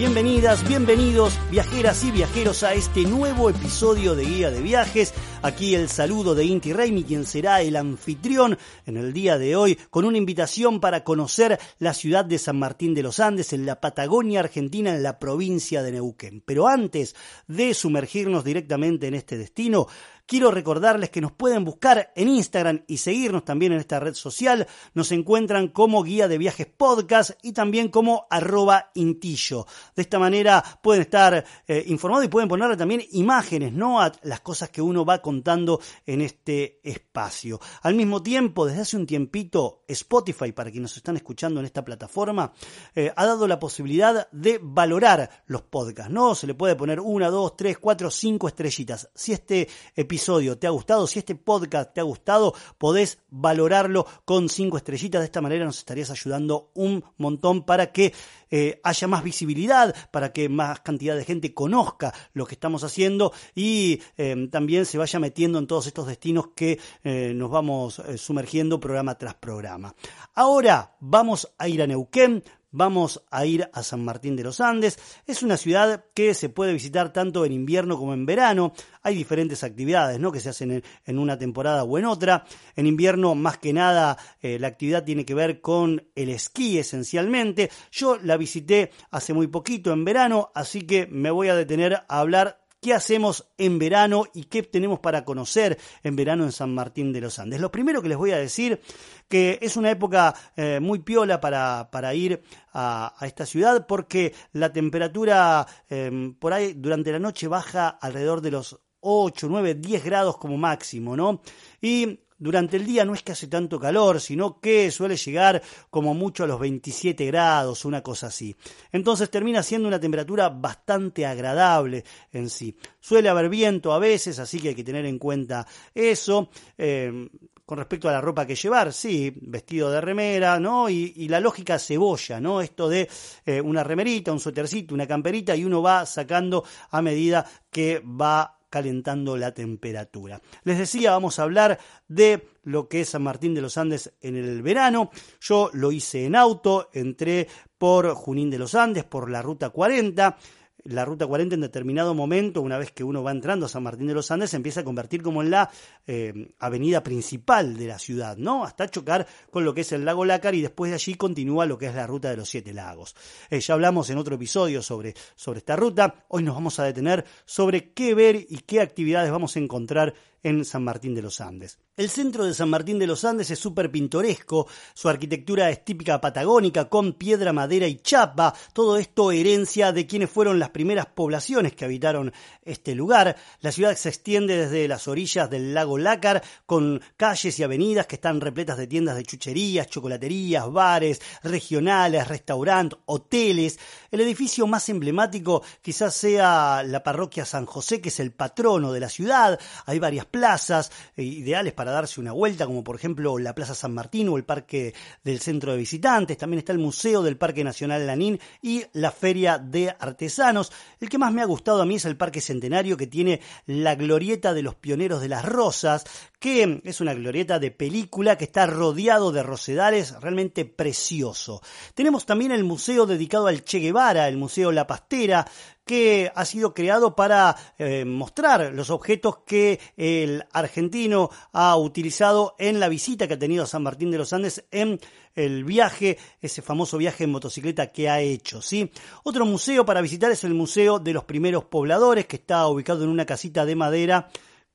Bienvenidas, bienvenidos, viajeras y viajeros a este nuevo episodio de Guía de Viajes. Aquí el saludo de Inti Raimi, quien será el anfitrión en el día de hoy, con una invitación para conocer la ciudad de San Martín de los Andes, en la Patagonia Argentina, en la provincia de Neuquén. Pero antes de sumergirnos directamente en este destino, Quiero recordarles que nos pueden buscar en Instagram y seguirnos también en esta red social. Nos encuentran como Guía de Viajes Podcast y también como arroba intillo. De esta manera pueden estar eh, informados y pueden ponerle también imágenes, ¿no? A las cosas que uno va contando en este espacio. Al mismo tiempo, desde hace un tiempito, Spotify, para quienes nos están escuchando en esta plataforma, eh, ha dado la posibilidad de valorar los podcasts, ¿no? Se le puede poner una, dos, tres, cuatro, cinco estrellitas. Si este episodio episodio te ha gustado, si este podcast te ha gustado, podés valorarlo con cinco estrellitas. De esta manera nos estarías ayudando un montón para que eh, haya más visibilidad, para que más cantidad de gente conozca lo que estamos haciendo y eh, también se vaya metiendo en todos estos destinos que eh, nos vamos sumergiendo programa tras programa. Ahora vamos a ir a Neuquén, Vamos a ir a San Martín de los Andes. Es una ciudad que se puede visitar tanto en invierno como en verano. Hay diferentes actividades ¿no? que se hacen en, una temporada o en otra. En invierno, más que nada, eh, la actividad tiene que ver con el esquí esencialmente. Yo la visité hace muy poquito en verano, así que me voy a detener a hablar qué hacemos en verano y qué tenemos para conocer en verano en San Martín de los Andes. Lo primero que les voy a decir que es una época eh, muy piola para, para ir a, esta ciudad porque la temperatura em, por ahí durante la noche baja alrededor de los 8, 9, 10 grados como máximo, ¿no? Y durante el día no es que hace tanto calor, sino que suele llegar como mucho a los 27 grados, una cosa así. Entonces termina siendo una temperatura bastante agradable en sí. Suele haber viento a veces, así que hay que tener en cuenta eso. Eh, con respecto a la ropa que llevar, sí, vestido de remera, ¿no? Y, la lógica cebolla, ¿no? Esto de eh, una remerita, un suétercito, una camperita y uno va sacando a medida que va calentando la temperatura. Les decía, vamos a hablar de lo que es San Martín de los Andes en el verano. Yo lo hice en auto, entré por Junín de los Andes, por la ruta 40 la ruta 40 en determinado momento, una vez que uno va entrando a San Martín de los Andes, se empieza a convertir como en la eh, avenida principal de la ciudad, ¿no? Hasta chocar con lo que es el lago Lácar y después de allí continúa lo que es la ruta de los siete lagos. Eh, ya hablamos en otro episodio sobre, sobre esta ruta, hoy nos vamos a detener sobre qué ver y qué actividades vamos a encontrar en San Martín de los Andes. El centro de San Martín de los Andes es súper pintoresco, su arquitectura es típica patagónica con piedra, madera y chapa, todo esto herencia de quienes fueron las primeras poblaciones que habitaron este lugar. La ciudad se extiende desde las orillas del lago Lácar con calles y avenidas que están repletas de tiendas de chucherías, chocolaterías, bares, regionales, restaurantes, hoteles. El edificio más emblemático quizás sea la parroquia San José, que es el patrono de la ciudad. Hay varias plazas eh, ideales para darse una vuelta, como por ejemplo la Plaza San Martín o el Parque del Centro de Visitantes. También está el Museo del Parque Nacional Lanín y la Feria de Artesanos. El que más me ha gustado a mí es el Parque Centenario que tiene la glorieta de los pioneros de las rosas, que es una glorieta de película que está rodeado de rosedales realmente precioso. Tenemos también el museo dedicado al Che Guevara, el Museo La Pastera, que ha sido creado para eh, mostrar los objetos que el argentino ha utilizado en la visita que ha tenido a San Martín de los Andes en el viaje, ese famoso viaje en motocicleta que ha hecho, ¿sí? Otro museo para visitar es el Museo de los Primeros Pobladores, que está ubicado en una casita de madera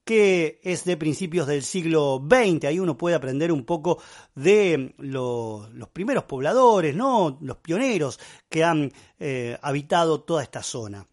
que es de principios del siglo XX. Ahí uno puede aprender un poco de los primeros pobladores, ¿no? Los pioneros que han eh, habitado toda esta zona.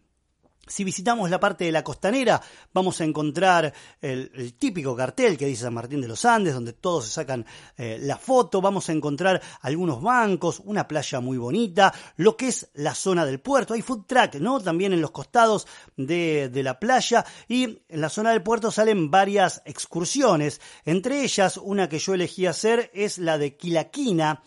Si visitamos la parte de la costanera, vamos a encontrar el, típico cartel que dice San Martín de los Andes, donde todos se sacan eh, la foto. Vamos a encontrar algunos bancos, una playa muy bonita, lo que es la zona del puerto. Hay food track, ¿no? También en los costados de, de la playa. Y en la zona del puerto salen varias excursiones. Entre ellas, una que yo elegí hacer es la de Quilaquina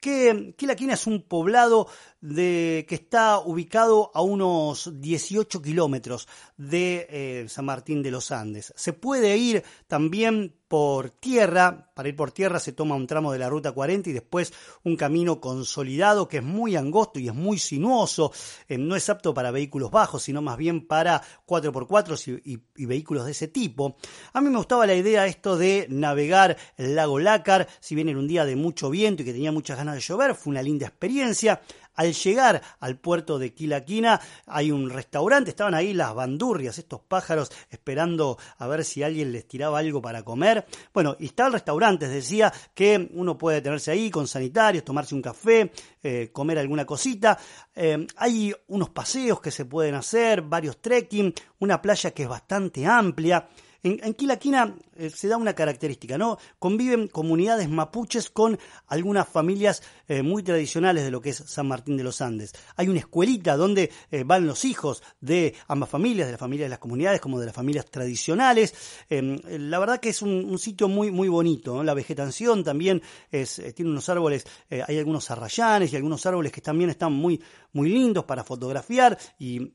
que Quilaquina es un poblado de, que está ubicado a unos 18 kilómetros de eh, San Martín de los Andes. Se puede ir también por tierra, para ir por tierra se toma un tramo de la ruta 40 y después un camino consolidado que es muy angosto y es muy sinuoso, eh, no es apto para vehículos bajos, sino más bien para 4x4 y, y, vehículos de ese tipo. A mí me gustaba la idea esto de navegar el lago Lácar, si bien era un día de mucho viento y que tenía muchas ganas de llover, fue una linda experiencia. Al llegar al puerto de Quilaquina hay un restaurante, estaban ahí las bandurrias, estos pájaros esperando a ver si alguien les tiraba algo para comer. Bueno, y está el restaurante, decía que uno puede tenerse ahí con sanitarios, tomarse un café, eh, comer alguna cosita. Eh, hay unos paseos que se pueden hacer, varios trekking, una playa que es bastante amplia. En, Quilaquina eh, se da una característica, ¿no? Conviven comunidades mapuches con algunas familias eh, muy tradicionales de lo que es San Martín de los Andes. Hay una escuelita donde eh, van los hijos de ambas familias, de la familia de las comunidades como de las familias tradicionales. Em, la verdad que es un, sitio muy, muy bonito. La vegetación también tiene unos árboles, hay algunos arrayanes y algunos árboles que también están muy, muy lindos para fotografiar y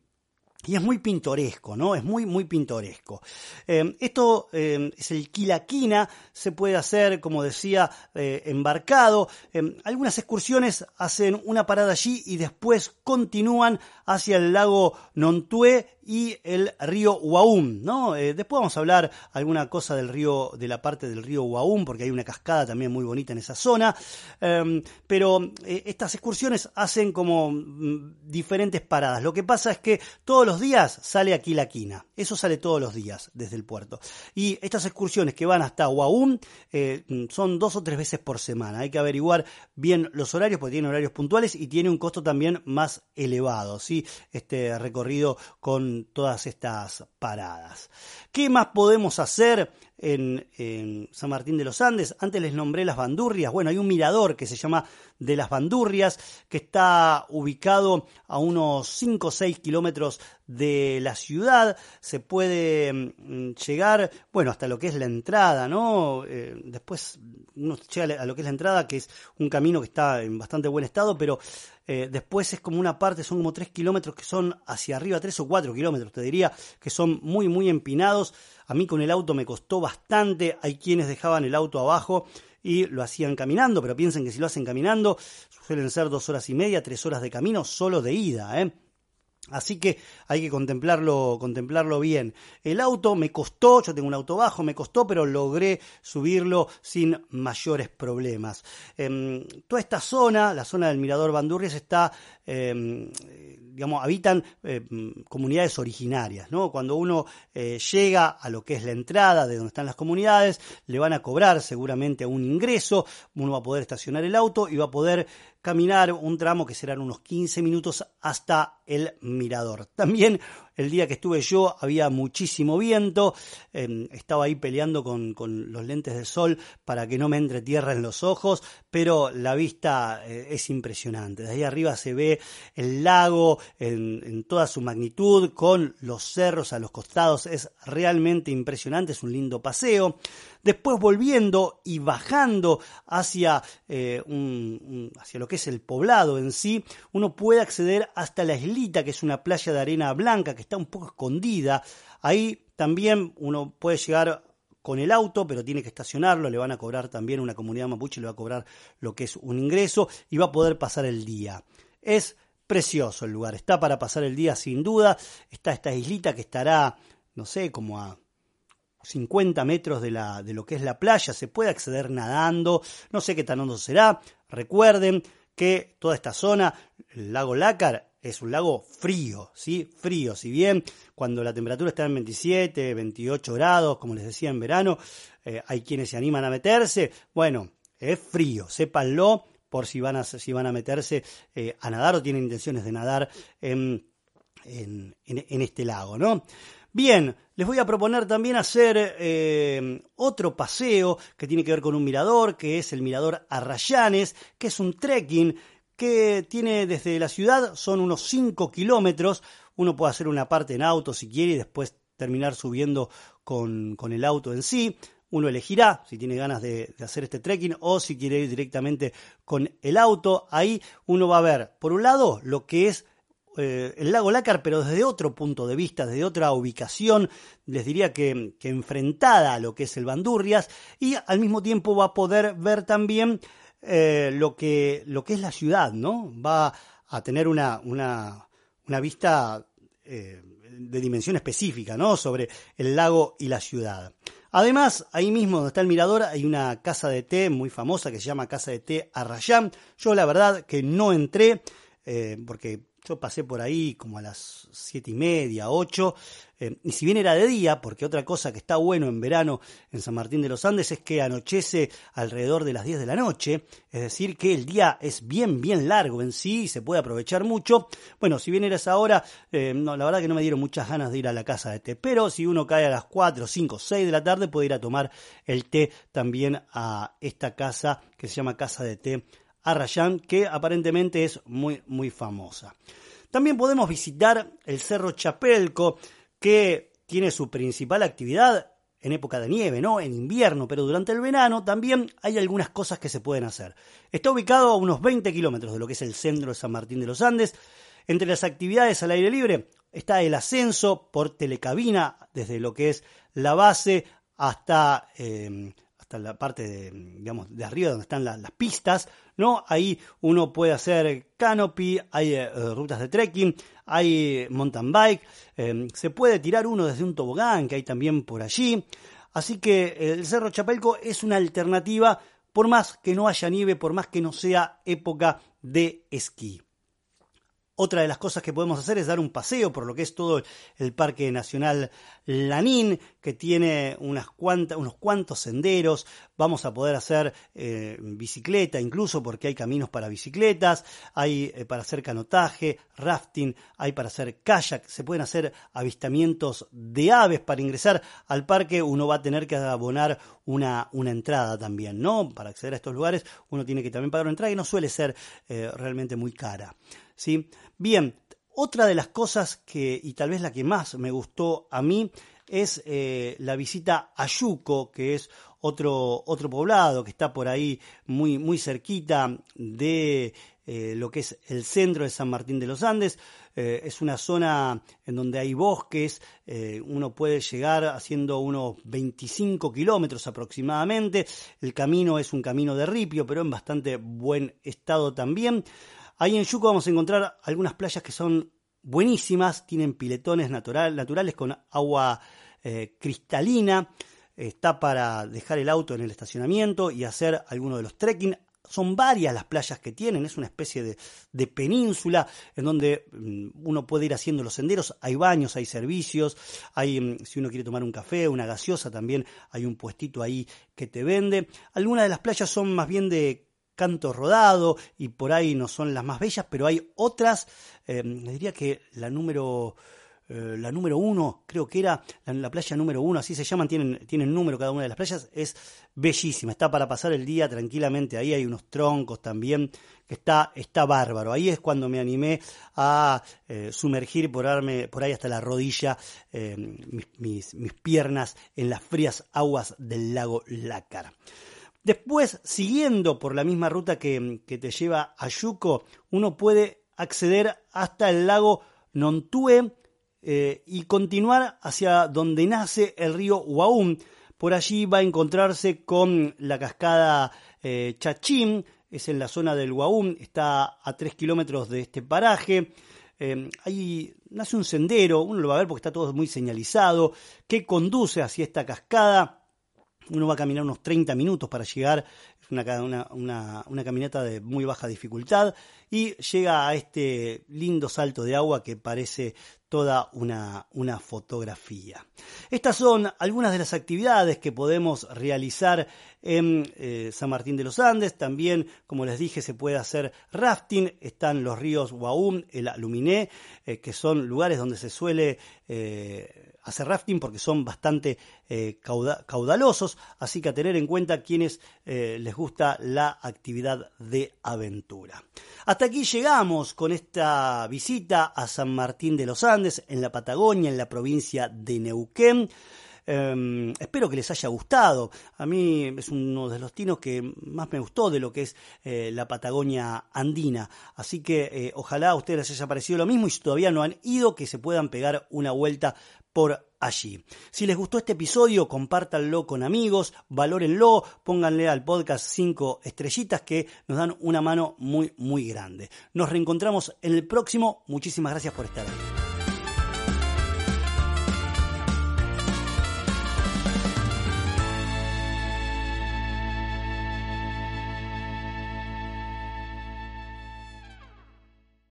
y es muy pintoresco, ¿no? Es muy, muy pintoresco. Eh, esto eh, es el quilaquina, se puede hacer, como decía, eh, embarcado. algunas excursiones hacen una parada allí y después continúan hacia el lago Nontué y el río Huaum, ¿no? Después vamos a hablar alguna cosa del río, de la parte del río Huaum, porque hay una cascada también muy bonita en esa zona. Pero estas excursiones hacen como mm, diferentes paradas. Lo que pasa es que todos los días sale aquí la quina. Eso sale todos los días desde el puerto. Y estas excursiones que van hasta Huaum eh, son dos o tres veces por semana. Hay que averiguar bien los horarios, porque tienen horarios puntuales y tiene un costo también más elevado, ¿sí? Este recorrido con todas estas paradas. ¿Qué más podemos hacer en, San Martín de los Andes? Antes les nombré las bandurrias. Bueno, hay un mirador que se llama de las bandurrias que está ubicado a unos 5 o 6 kilómetros de la ciudad. Se puede mm, llegar, bueno, hasta lo que es la entrada, ¿no? Eh, después uno llega a lo que es la entrada, que es un camino que está en bastante buen estado, pero eh, después es como una parte, son como 3 kilómetros que son hacia arriba, 3 o 4 kilómetros, te diría, que son muy, muy empinados. A mí con el auto me costó bastante. Hay quienes dejaban el auto abajo y lo hacían caminando, pero piensen que si lo hacen caminando suelen ser dos horas y media, tres horas de camino solo de ida. ¿eh? Así que hay que contemplarlo, contemplarlo bien. El auto me costó, yo tengo un auto bajo, me costó, pero logré subirlo sin mayores problemas. Eh, toda esta zona, la zona del Mirador Bandurrias, está eh, digamos, habitan eh, comunidades originarias, ¿no? Cuando uno eh, llega a lo que es la entrada de donde están las comunidades, le van a cobrar seguramente un ingreso, uno va a poder estacionar el auto y va a poder caminar un tramo que serán unos 15 minutos hasta el mirador. También el día que estuve yo había muchísimo viento, em, estaba ahí peleando con, los lentes de sol para que no me entre tierra en los ojos, pero la vista eh, es impresionante. Desde ahí arriba se ve el lago en, en toda su magnitud, con los cerros a los costados, es realmente impresionante, es un lindo paseo. Después volviendo y bajando hacia, eh, hacia lo que es el poblado en sí, uno puede acceder hasta la islita, que es una playa de arena blanca que está un poco escondida. Ahí también uno puede llegar con el auto, pero tiene que estacionarlo, le van a cobrar también una comunidad mapuche, le va a cobrar lo que es un ingreso y va a poder pasar el día. Es Precioso el lugar, está para pasar el día sin duda. Está esta islita que estará, no sé, como a 50 metros de, la, de lo que es la playa, se puede acceder nadando, no sé qué tan hondo será. Recuerden que toda esta zona, el lago Lácar, es un lago frío, ¿sí? Frío, si bien cuando la temperatura está en 27, 28 grados, como les decía en verano, eh, hay quienes se animan a meterse, bueno, es frío, sépanlo por si van a, si van a meterse eh, a nadar o tienen intenciones de nadar en, en, este lago, ¿no? Bien, les voy a proponer también hacer eh, otro paseo que tiene que ver con un mirador, que es el mirador Arrayanes, que es un trekking que tiene desde la ciudad, son unos 5 kilómetros, uno puede hacer una parte en auto si quiere y después terminar subiendo con, con el auto en sí. Uno elegirá si tiene ganas de, hacer este trekking o si quiere ir directamente con el auto. Ahí uno va a ver, por un lado, lo que es eh, el lago Lácar, pero desde otro punto de vista, desde otra ubicación, les diría que, que, enfrentada a lo que es el Bandurrias, y al mismo tiempo va a poder ver también eh, lo, que, lo que es la ciudad, ¿no? Va a tener una, una, una vista eh, de dimensión específica, ¿no? Sobre el lago y la ciudad. Además, ahí mismo donde está el mirador hay una casa de té muy famosa que se llama Casa de Té Arrayán. Yo la verdad que no entré eh, porque yo pasé por ahí como a las siete y media, ocho, eh, y si bien era de día, porque otra cosa que está bueno en verano en San Martín de los Andes es que anochece alrededor de las 10 de la noche, es decir, que el día es bien, bien largo en sí y se puede aprovechar mucho. Bueno, si bien era esa hora, eh, no, la verdad que no me dieron muchas ganas de ir a la casa de té, pero si uno cae a las 4, 5, 6 de la tarde puede ir a tomar el té también a esta casa que se llama Casa de Té Arrayán, que aparentemente es muy, muy famosa. También podemos visitar el Cerro Chapelco, que tiene su principal actividad en época de nieve, ¿no? En invierno, pero durante el verano también hay algunas cosas que se pueden hacer. Está ubicado a unos 20 kilómetros de lo que es el centro de San Martín de los Andes. Entre las actividades al aire libre está el ascenso por telecabina, desde lo que es la base hasta eh, hasta la parte de, digamos, de arriba donde están las pistas, ¿no? Ahí uno puede hacer canopy, hay eh, rutas de trekking, hay mountain bike, em, se puede tirar uno desde un tobogán que hay también por allí. Así que el Cerro Chapelco es una alternativa por más que no haya nieve, por más que no sea época de esquí. Otra de las cosas que podemos hacer es dar un paseo por lo que es todo el Parque Nacional Lanín, que tiene unos cuantos senderos. Vamos a poder hacer eh, bicicleta incluso porque hay caminos para bicicletas, hay eh, para hacer canotaje, rafting, hay para hacer kayak, se pueden hacer avistamientos de aves. Para ingresar al parque uno va a tener que abonar una, una entrada también, ¿no? Para acceder a estos lugares uno tiene que también pagar una entrada y no suele ser eh, realmente muy cara. ¿sí? Bien, otra de las cosas que, y tal vez la que más me gustó a mí, es eh, la visita a Yuco, que es otro, otro poblado que está por ahí muy, muy cerquita de eh, lo que es el centro de San Martín de los Andes. Eh, es una zona en donde hay bosques, uno puede llegar haciendo unos 25 kilómetros aproximadamente. El camino es un camino de ripio, pero en bastante buen estado también. Ahí en Yuco vamos a encontrar algunas playas que son buenísimas, tienen piletones naturales con agua eh, cristalina, está para dejar el auto en el estacionamiento y hacer alguno de los trekking. Son varias las playas que tienen, es una especie de, península en donde mm, uno puede ir haciendo los senderos, hay baños, hay servicios, hay, mm, si uno quiere tomar un café, una gaseosa, también hay un puestito ahí que te vende. Algunas de las playas son más bien de canto rodado y por ahí no son las más bellas, pero hay otras, eh, diría que la número... Eh, la número uno, creo que era la, playa número uno, así se llaman, tienen, tienen número cada una de las playas, es bellísima, está para pasar el día tranquilamente, ahí hay unos troncos también, que está, está bárbaro, ahí es cuando me animé a eh, sumergir por, por ahí hasta la rodilla mis, mis piernas en las frías aguas del lago Lácar. Después, siguiendo por la misma ruta que, te lleva a Yuco, uno puede acceder hasta el lago Nontue eh, y continuar hacia donde nace el río Huaún. Por allí va a encontrarse con la cascada eh, Chachín, es en la zona del Guaum, está a 3 kilómetros de este paraje. Eh, ahí nace un sendero, uno lo va a ver porque está todo muy señalizado, que conduce hacia esta cascada. Uno va a caminar unos 30 minutos para llegar, es una, una, caminata de muy baja dificultad y llega a este lindo salto de agua que parece toda una, una fotografía. Estas son algunas de las actividades que podemos realizar en eh, San Martín de los Andes. También, como les dije, se puede hacer rafting. Están los ríos Guaum, el Aluminé, eh, que son lugares donde se suele eh, hacer rafting porque son bastante caudalosos. Así que a tener en cuenta quienes les gusta la actividad de aventura. Hasta aquí llegamos con esta visita a San Martín de los Andes, en la Patagonia, en la provincia de Neuquén. Em, espero que les haya gustado. A mí es uno de los tinos que más me gustó de lo que es eh, la Patagonia andina. Así que eh, ojalá a ustedes les haya parecido lo mismo y si todavía no han ido, que se puedan pegar una vuelta por allí. Si les gustó este episodio, compártanlo con amigos, valórenlo, pónganle al podcast 5 estrellitas que nos dan una mano muy, muy grande. Nos reencontramos en el próximo. Muchísimas gracias por estar ahí.